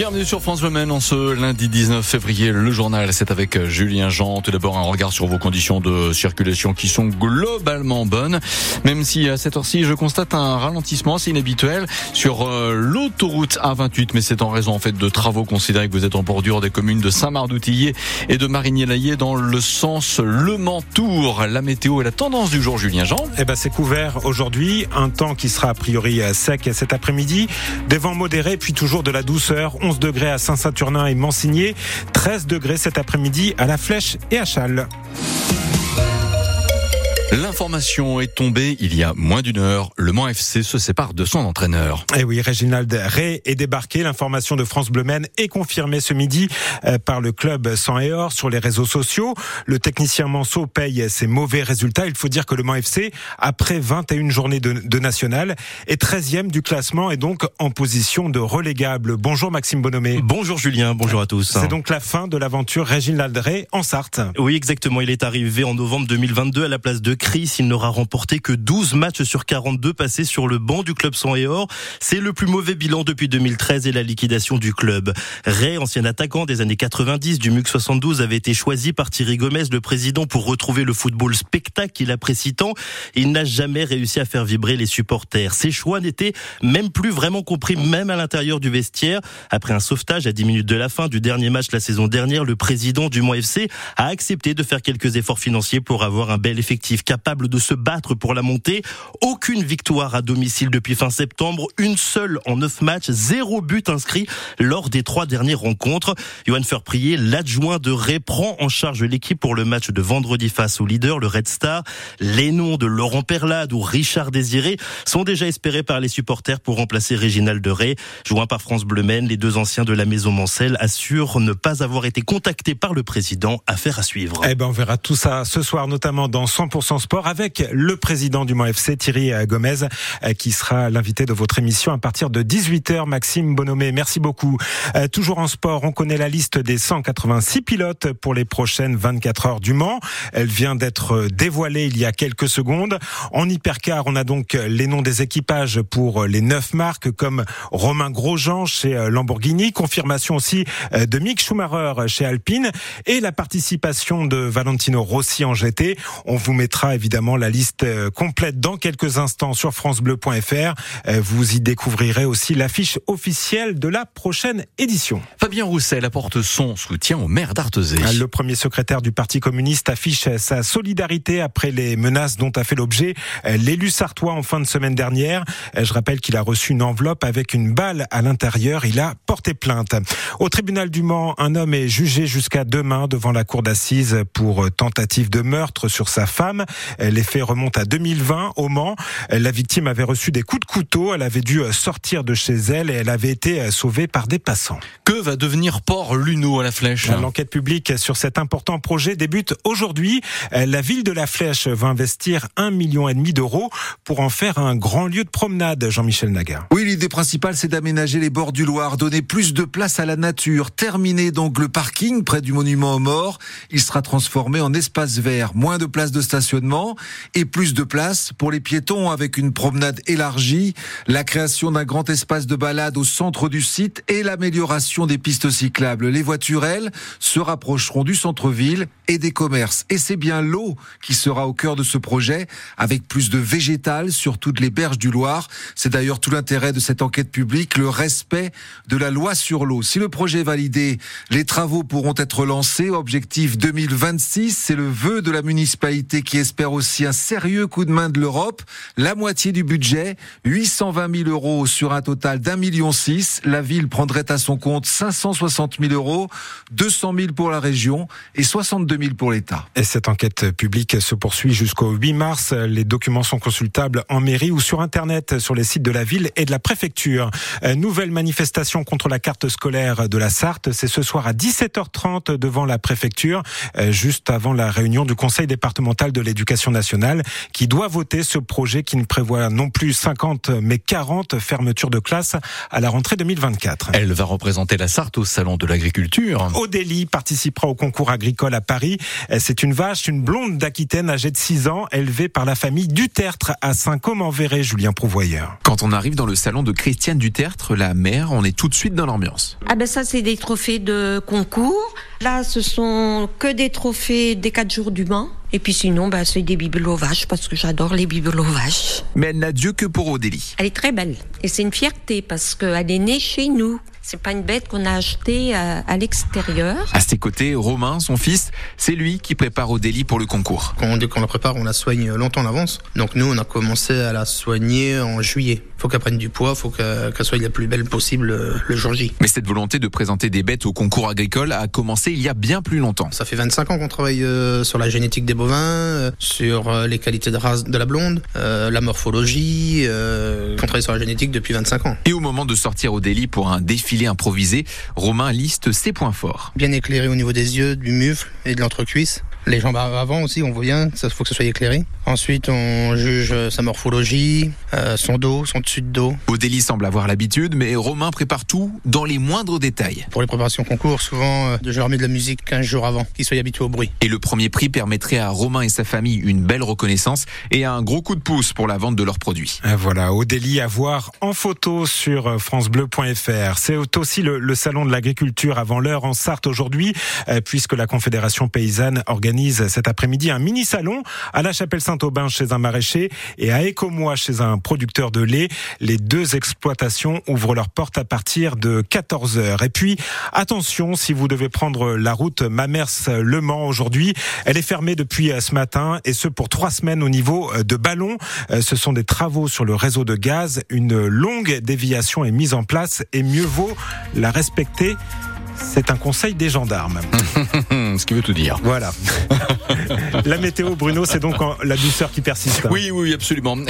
Bienvenue sur France Le en ce lundi 19 février. Le journal, c'est avec euh, Julien Jean. Tout d'abord, un regard sur vos conditions de circulation qui sont globalement bonnes. Même si à cette heure-ci, je constate un ralentissement assez inhabituel sur euh, l'autoroute A28. Mais c'est en raison, en fait, de travaux considérés que vous êtes en bordure des communes de Saint-Marc-d'Outillier et de Marigny-Laillé dans le sens Le Mans-Tour. La météo et la tendance du jour, Julien Jean. Eh ben, c'est couvert aujourd'hui. Un temps qui sera a priori euh, sec cet après-midi. Des vents modérés, puis toujours de la douceur. 11 degrés à Saint-Saturnin et Mansigné, 13 degrés cet après-midi à La Flèche et à Châles. L'information est tombée il y a moins d'une heure. Le Mans FC se sépare de son entraîneur. Et eh oui, Reginald Ray est débarqué. L'information de France Bleu Maine est confirmée ce midi euh, par le club sans et or sur les réseaux sociaux. Le technicien Manceau paye ses mauvais résultats. Il faut dire que le Mans FC, après 21 journées de, de national, est 13e du classement et donc en position de relégable. Bonjour Maxime Bonhomé. Bonjour Julien, bonjour à tous. C'est donc la fin de l'aventure Reginald Ray en Sarthe. Oui, exactement. Il est arrivé en novembre 2022 à la place de Chris. Il n'aura remporté que 12 matchs sur 42 passés sur le banc du club sans et or. C'est le plus mauvais bilan depuis 2013 et la liquidation du club. Ray, ancien attaquant des années 90 du MUC 72, avait été choisi par Thierry Gomez, le président, pour retrouver le football spectacle qu'il apprécie tant. Il n'a jamais réussi à faire vibrer les supporters. Ses choix n'étaient même plus vraiment compris, même à l'intérieur du vestiaire. Après un sauvetage à 10 minutes de la fin du dernier match la saison dernière, le président du Mont FC a accepté de faire quelques efforts financiers pour avoir un bel effectif capable de se battre pour la montée. Aucune victoire à domicile depuis fin septembre, une seule en neuf matchs, zéro but inscrit lors des trois dernières rencontres. Johan Ferprier, l'adjoint de Ré, prend en charge l'équipe pour le match de vendredi face au leader, le Red Star. Les noms de Laurent Perlade ou Richard Désiré sont déjà espérés par les supporters pour remplacer Réginald de Ré. Joint par France Bleu Maine, les deux anciens de la maison Mancel assurent ne pas avoir été contactés par le président. Affaire à suivre. Eh ben, on verra tout ça ce soir, notamment dans 100% Sport avec le président du Mans FC, Thierry euh, Gomez, euh, qui sera l'invité de votre émission à partir de 18h. Maxime Bonhomé, merci beaucoup. Euh, toujours en sport, on connaît la liste des 186 pilotes pour les prochaines 24 heures du Mans. Elle vient d'être dévoilée il y a quelques secondes. En hypercar, on a donc les noms des équipages pour les neuf marques comme Romain Grosjean chez Lamborghini, confirmation aussi de Mick Schumacher chez Alpine et la participation de Valentino Rossi en GT. On vous mettra évidemment la liste euh, complète dans quelques instants sur francebleu.fr. Euh, vous y découvrirez aussi l'affiche officielle de la prochaine édition. Fabien Roussel apporte son soutien au maire d'Artezé. Le premier secrétaire du Parti communiste affiche sa solidarité après les menaces dont a fait l'objet euh, l'élu sartois en fin de semaine dernière. Je rappelle qu'il a reçu une enveloppe avec une balle à l'intérieur. Il a porté plainte. Au tribunal du Mans, un homme est jugé jusqu'à demain devant la cour d'assises pour tentative de meurtre sur sa femme. Les faits remontent à 2020 au Mans. La victime avait reçu des coups de couteau. Elle avait dû sortir de chez elle et elle avait été sauvée par des passants. Que va devenir Port Luno à la Flèche? L'enquête publique sur cet important projet débute aujourd'hui. La ville de la Flèche va investir un million et demi d'euros pour en faire un grand lieu de promenade. Jean-Michel Naga. Oui, l'idée principale, c'est d'aménager les bords du Loir, donner plus de place à la nature, terminer donc le parking près du monument aux morts. Il sera transformé en espace vert, moins de place de stationnement et plus de place pour les piétons avec une promenade élargie, la création d'un grand espace de balade au centre du site et l'amélioration des pistes cyclables. Les voitures, elles, se rapprocheront du centre-ville et des commerces. Et c'est bien l'eau qui sera au cœur de ce projet, avec plus de végétal sur toutes les berges du Loir. C'est d'ailleurs tout l'intérêt de cette enquête publique, le respect de la loi sur l'eau. Si le projet est validé, les travaux pourront être lancés. Objectif 2026, c'est le vœu de la municipalité qui espère aussi un sérieux coup de main de l'Europe. La moitié du budget, 820 000 euros sur un total d'un million six. La ville prendrait à son compte 560 000 euros, 200 000 pour la région et 62 000 pour l'État. Et cette enquête publique se poursuit jusqu'au 8 mars. Les documents sont consultables en mairie ou sur Internet sur les sites de la ville et de la préfecture. Euh, nouvelle manifestation contre la carte scolaire de la Sarthe. C'est ce soir à 17h30 devant la préfecture, euh, juste avant la réunion du conseil départemental de l'éducation nationale qui doit voter ce projet qui ne prévoit non plus 50 mais 40 fermetures de classes à la rentrée 2024. Elle va représenter la Sarthe au salon de l'agriculture. Odélie participera au concours agricole à Paris. C'est une vache, une blonde d'Aquitaine âgée de 6 ans, élevée par la famille Dutertre à Saint-Côme-en-Verré, Julien Prouvoyeur. Quand on arrive dans le salon de Christiane Dutertre, la mère, on est tout de suite dans l'ambiance. Ah ben ça c'est des trophées de concours. Là ce sont que des trophées des 4 jours du Mans. Et puis sinon, bah, c'est des bibelots vaches parce que j'adore les bibelots vaches. Mais elle n'a Dieu que pour Odélie. Elle est très belle et c'est une fierté parce qu'elle est née chez nous. C'est pas une bête qu'on a achetée à, à l'extérieur. À ses côtés, Romain, son fils, c'est lui qui prépare Odélie pour le concours. Quand, qu'on la prépare, on la soigne longtemps en avance. Donc nous, on a commencé à la soigner en juillet. Faut qu'elle prenne du poids, faut qu'elle soit la plus belle possible euh, le jour J. Mais cette volonté de présenter des bêtes au concours agricole a commencé il y a bien plus longtemps. Ça fait 25 ans qu'on travaille euh, sur la génétique des bovins, euh, sur euh, les qualités de race de la blonde, euh, la morphologie. Euh, on travaille sur la génétique depuis 25 ans. Et au moment de sortir Odélie pour un improvisé, Romain liste ses points forts. Bien éclairé au niveau des yeux, du mufle et de l'entrecuisse. Les jambes avant aussi, on voit bien, ça faut que ça soit éclairé. Ensuite, on juge sa morphologie, euh, son dos, son dessus de dos. Odélie semble avoir l'habitude, mais Romain prépare tout dans les moindres détails. Pour les préparations concours, souvent, euh, je leur mets de la musique 15 jours avant, qu'ils soient habitués au bruit. Et le premier prix permettrait à Romain et sa famille une belle reconnaissance et un gros coup de pouce pour la vente de leurs produits. Euh, Voilà, Odélie à voir en photo sur euh, francebleu.fr. C'est aussi le, le salon de l'agriculture avant l'heure en Sarthe aujourd'hui, euh, puisque la Confédération paysanne organise cet après-midi un mini-salon à la Chapelle Saint-Aubin chez un maraîcher et à Écomois chez un producteur de lait. Les deux exploitations ouvrent leurs portes à partir de 14 heures. Et puis, attention, si vous devez prendre la route Mamers-Le Mans aujourd'hui, elle est fermée depuis ce matin et ce pour trois semaines au niveau de Ballon. Euh, Ce sont des travaux sur le réseau de gaz. Une longue déviation est mise en place et mieux vaut la respecter. C'est un conseil des gendarmes. Ce qui veut tout dire. Voilà. la météo, Bruno, c'est donc la douceur qui persiste. Oui, oui, absolument.